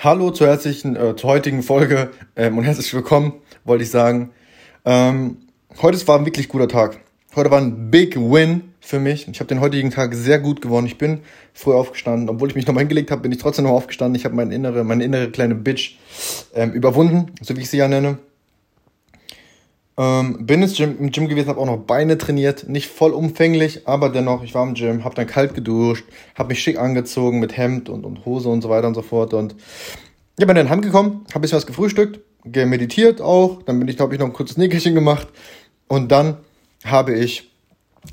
Hallo zur herzlichen, äh, zur heutigen Folge ähm, und herzlich willkommen, wollte ich sagen. Ähm, heute war ein wirklich guter Tag. Heute war ein Big Win für mich. Ich habe den heutigen Tag sehr gut gewonnen. Ich bin früh aufgestanden, obwohl ich mich nochmal hingelegt habe, bin ich trotzdem noch aufgestanden. Ich habe meine innere, meine innere kleine Bitch ähm, überwunden, so wie ich sie ja nenne. Ähm, bin ins Gym, im Gym gewesen, habe auch noch Beine trainiert, nicht vollumfänglich, aber dennoch, ich war im Gym, habe dann kalt geduscht, habe mich schick angezogen mit Hemd und, und Hose und so weiter und so fort. Und ich bin dann heimgekommen, habe ein bisschen was gefrühstückt, gemeditiert auch, dann bin ich, glaube ich, noch ein kurzes Nickerchen gemacht. Und dann habe ich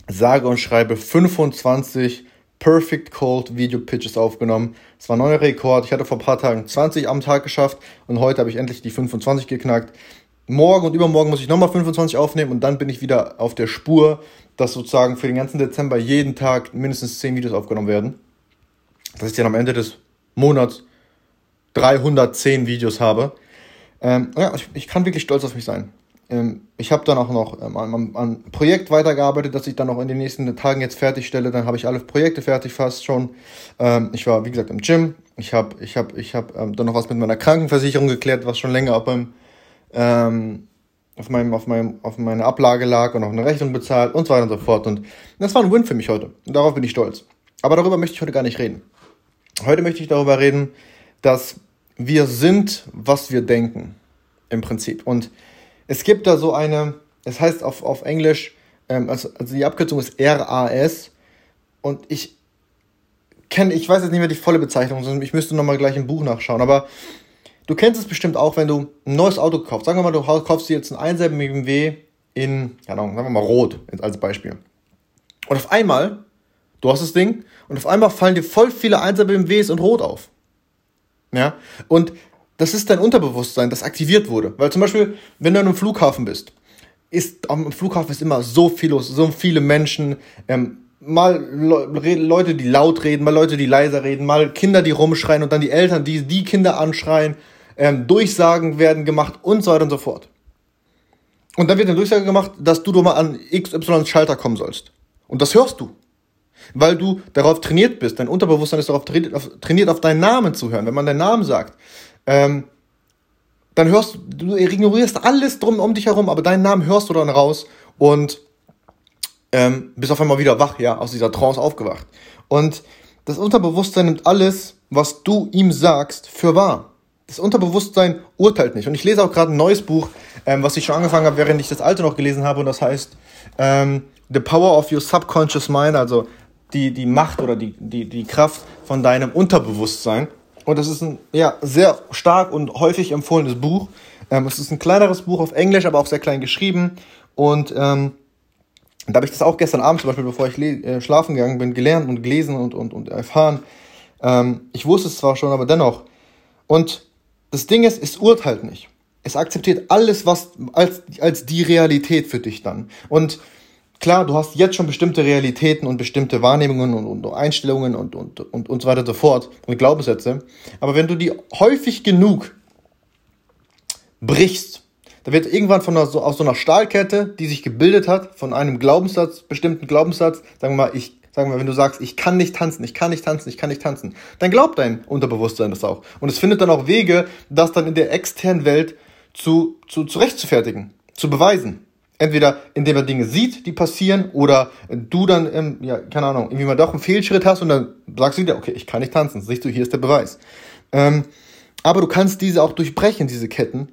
sage und schreibe 25 Perfect Cold Video Pitches aufgenommen. Das war ein neuer Rekord. Ich hatte vor ein paar Tagen 20 am Tag geschafft und heute habe ich endlich die 25 geknackt morgen und übermorgen muss ich nochmal 25 aufnehmen und dann bin ich wieder auf der Spur, dass sozusagen für den ganzen Dezember jeden Tag mindestens 10 Videos aufgenommen werden. Dass ich dann am Ende des Monats 310 Videos habe. Ähm, ja, ich, ich, kann wirklich stolz auf mich sein. Ähm, ich habe dann auch noch ähm, an, an Projekt weitergearbeitet, das ich dann noch in den nächsten Tagen jetzt fertigstelle. Dann habe ich alle Projekte fertig fast schon. Ähm, ich war, wie gesagt, im Gym. Ich habe ich hab, ich hab, ähm, dann noch was mit meiner Krankenversicherung geklärt, was schon länger beim ähm, auf, meinem, auf, meinem, auf meine Ablage lag und auch eine Rechnung bezahlt und so weiter und so fort. Und das war ein Win für mich heute. Und darauf bin ich stolz. Aber darüber möchte ich heute gar nicht reden. Heute möchte ich darüber reden, dass wir sind, was wir denken. Im Prinzip. Und es gibt da so eine, es heißt auf, auf Englisch, ähm, also, also die Abkürzung ist RAS. Und ich kenne, ich weiß jetzt nicht mehr die volle Bezeichnung, sondern ich müsste nochmal gleich im Buch nachschauen. Aber Du kennst es bestimmt auch, wenn du ein neues Auto kaufst. Sagen wir mal, du kaufst dir jetzt einen einselben BMW in, Ahnung, sagen wir mal rot als Beispiel. Und auf einmal, du hast das Ding, und auf einmal fallen dir voll viele einzelne BMWs in rot auf. Ja, und das ist dein Unterbewusstsein, das aktiviert wurde. Weil zum Beispiel, wenn du an einem Flughafen bist, ist am Flughafen ist immer so viel los, so viele Menschen, ähm, mal Le Leute, die laut reden, mal Leute, die leiser reden, mal Kinder, die rumschreien und dann die Eltern, die die Kinder anschreien ähm, Durchsagen werden gemacht und so weiter und so fort. Und dann wird eine Durchsage gemacht, dass du doch mal an XY Schalter kommen sollst. Und das hörst du. Weil du darauf trainiert bist. Dein Unterbewusstsein ist darauf trainiert, auf, trainiert, auf deinen Namen zu hören. Wenn man deinen Namen sagt, ähm, dann hörst du, du ignorierst alles drum um dich herum, aber deinen Namen hörst du dann raus und ähm, bist auf einmal wieder wach, ja, aus dieser Trance aufgewacht. Und das Unterbewusstsein nimmt alles, was du ihm sagst, für wahr. Das Unterbewusstsein urteilt nicht. Und ich lese auch gerade ein neues Buch, ähm, was ich schon angefangen habe, während ich das alte noch gelesen habe. Und das heißt ähm, The Power of Your Subconscious Mind, also die, die Macht oder die, die, die Kraft von deinem Unterbewusstsein. Und das ist ein ja, sehr stark und häufig empfohlenes Buch. Ähm, es ist ein kleineres Buch auf Englisch, aber auch sehr klein geschrieben. Und ähm, da habe ich das auch gestern Abend zum Beispiel, bevor ich äh, schlafen gegangen bin, gelernt und gelesen und, und, und erfahren. Ähm, ich wusste es zwar schon, aber dennoch. Und das Ding ist, es urteilt nicht. Es akzeptiert alles, was als, als die Realität für dich dann. Und klar, du hast jetzt schon bestimmte Realitäten und bestimmte Wahrnehmungen und, und Einstellungen und, und, und, und so weiter und so fort und Glaubenssätze. Aber wenn du die häufig genug brichst, da wird irgendwann von einer, so, aus so einer Stahlkette, die sich gebildet hat, von einem Glaubenssatz, bestimmten Glaubenssatz, sagen wir mal, ich Sagen wir, wenn du sagst, ich kann nicht tanzen, ich kann nicht tanzen, ich kann nicht tanzen, dann glaubt dein Unterbewusstsein das auch. Und es findet dann auch Wege, das dann in der externen Welt zu, zu zurechtzufertigen, zu beweisen. Entweder indem er Dinge sieht, die passieren, oder du dann, ähm, ja, keine Ahnung, irgendwie mal doch einen Fehlschritt hast und dann sagst du wieder, okay, ich kann nicht tanzen, siehst du, hier ist der Beweis. Ähm, aber du kannst diese auch durchbrechen, diese Ketten,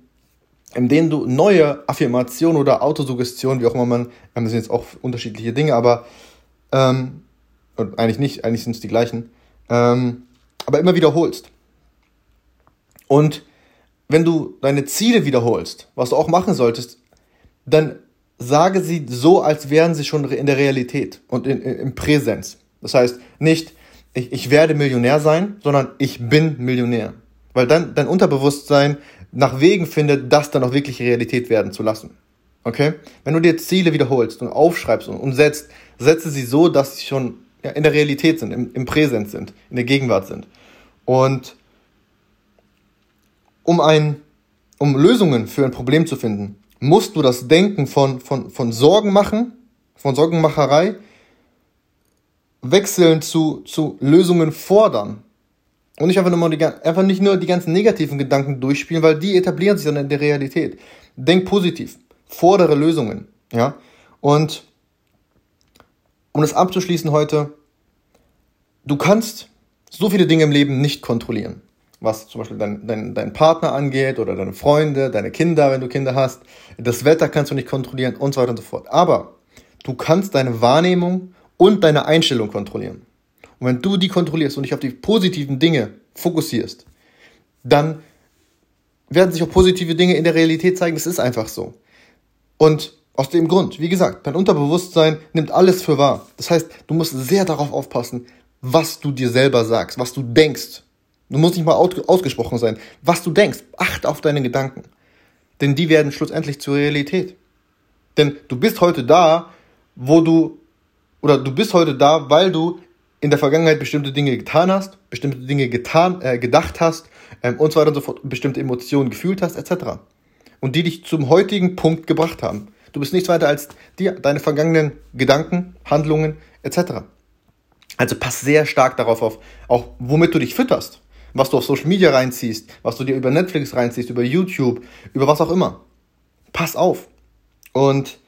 in denen du neue Affirmationen oder Autosuggestion, wie auch immer man, das sind jetzt auch unterschiedliche Dinge, aber ähm, eigentlich nicht, eigentlich sind es die gleichen, ähm, aber immer wiederholst. Und wenn du deine Ziele wiederholst, was du auch machen solltest, dann sage sie so, als wären sie schon in der Realität und in, in, im Präsenz. Das heißt nicht, ich, ich werde Millionär sein, sondern ich bin Millionär. Weil dann dein Unterbewusstsein nach Wegen findet, das dann auch wirklich Realität werden zu lassen. Okay? Wenn du dir Ziele wiederholst und aufschreibst und, und setzt, setze sie so, dass sie schon ja, in der Realität sind, im, im Präsent sind, in der Gegenwart sind. Und um ein, um Lösungen für ein Problem zu finden, musst du das Denken von, von, von Sorgen machen, von Sorgenmacherei, wechseln zu, zu Lösungen fordern. Und nicht einfach, nur die, einfach nicht nur die ganzen negativen Gedanken durchspielen, weil die etablieren sich dann in der Realität. Denk positiv. Fordere Lösungen. Ja? Und um das abzuschließen heute, du kannst so viele Dinge im Leben nicht kontrollieren. Was zum Beispiel dein, dein, dein Partner angeht oder deine Freunde, deine Kinder, wenn du Kinder hast. Das Wetter kannst du nicht kontrollieren und so weiter und so fort. Aber du kannst deine Wahrnehmung und deine Einstellung kontrollieren. Und wenn du die kontrollierst und dich auf die positiven Dinge fokussierst, dann werden sich auch positive Dinge in der Realität zeigen. Das ist einfach so. Und aus dem Grund, wie gesagt, dein Unterbewusstsein nimmt alles für wahr. Das heißt, du musst sehr darauf aufpassen, was du dir selber sagst, was du denkst. Du musst nicht mal ausgesprochen sein. Was du denkst, achte auf deine Gedanken. Denn die werden schlussendlich zur Realität. Denn du bist heute da, wo du, oder du bist heute da, weil du in der Vergangenheit bestimmte Dinge getan hast, bestimmte Dinge getan, äh, gedacht hast ähm, und so weiter und so fort, bestimmte Emotionen gefühlt hast, etc. Und die dich zum heutigen Punkt gebracht haben. Du bist nichts weiter als die, deine vergangenen Gedanken, Handlungen etc. Also pass sehr stark darauf auf, auch womit du dich fütterst, was du auf Social Media reinziehst, was du dir über Netflix reinziehst, über YouTube, über was auch immer. Pass auf. Und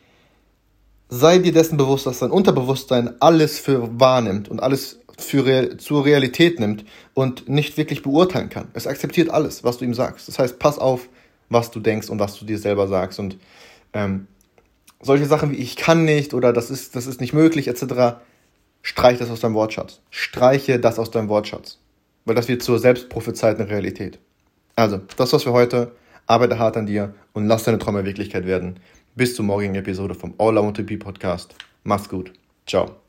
sei dir dessen bewusst, dass dein Unterbewusstsein alles für wahrnimmt und alles für zur Realität nimmt und nicht wirklich beurteilen kann. Es akzeptiert alles, was du ihm sagst. Das heißt, pass auf, was du denkst und was du dir selber sagst. Und ähm, solche Sachen wie ich kann nicht oder das ist, das ist nicht möglich etc., streich das aus deinem Wortschatz. Streiche das aus deinem Wortschatz. Weil das wird zur selbstprophezeiten Realität. Also, das war's für heute. Arbeite hart an dir und lass deine Träume Wirklichkeit werden. Bis zur morgigen Episode vom All I Want to Be Podcast. Mach's gut. Ciao.